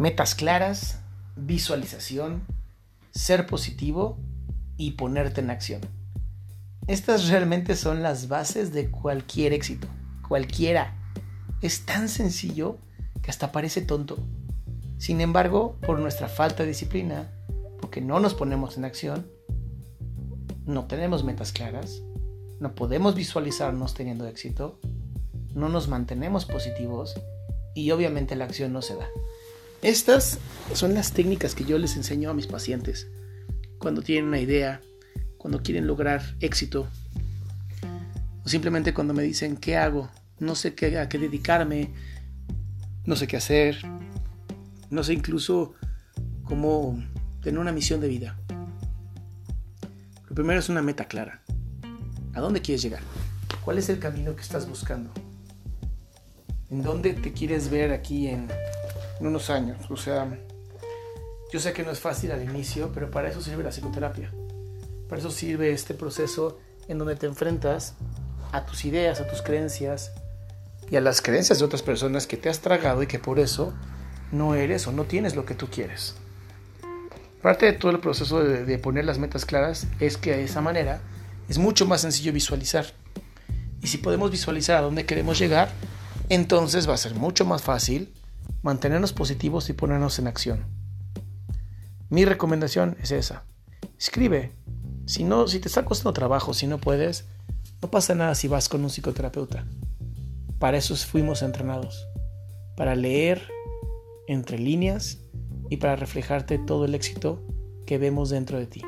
Metas claras, visualización, ser positivo y ponerte en acción. Estas realmente son las bases de cualquier éxito, cualquiera. Es tan sencillo que hasta parece tonto. Sin embargo, por nuestra falta de disciplina, porque no nos ponemos en acción, no tenemos metas claras, no podemos visualizarnos teniendo éxito, no nos mantenemos positivos y obviamente la acción no se da. Estas son las técnicas que yo les enseño a mis pacientes cuando tienen una idea, cuando quieren lograr éxito o simplemente cuando me dicen qué hago, no sé qué, a qué dedicarme, no sé qué hacer, no sé incluso cómo tener una misión de vida. Lo primero es una meta clara. ¿A dónde quieres llegar? ¿Cuál es el camino que estás buscando? ¿En dónde te quieres ver aquí en, unos años? O sea, yo sé que no es fácil al inicio, pero para eso sirve la psicoterapia. Para eso sirve este proceso en donde te enfrentas a tus ideas, a tus creencias y a las creencias de otras personas que te has tragado y que por eso no eres o no tienes lo que tú quieres. Parte de todo el proceso de, de poner las metas claras es que de esa manera es mucho más sencillo visualizar. Y si podemos visualizar a dónde queremos llegar, entonces va a ser mucho más fácil mantenernos positivos y ponernos en acción. Mi recomendación es esa. Escribe. Si no, si te está costando trabajo, si no puedes, no pasa nada si vas con un psicoterapeuta. Para eso fuimos entrenados. Para leer entre líneas y para reflejarte todo el éxito que vemos dentro de ti.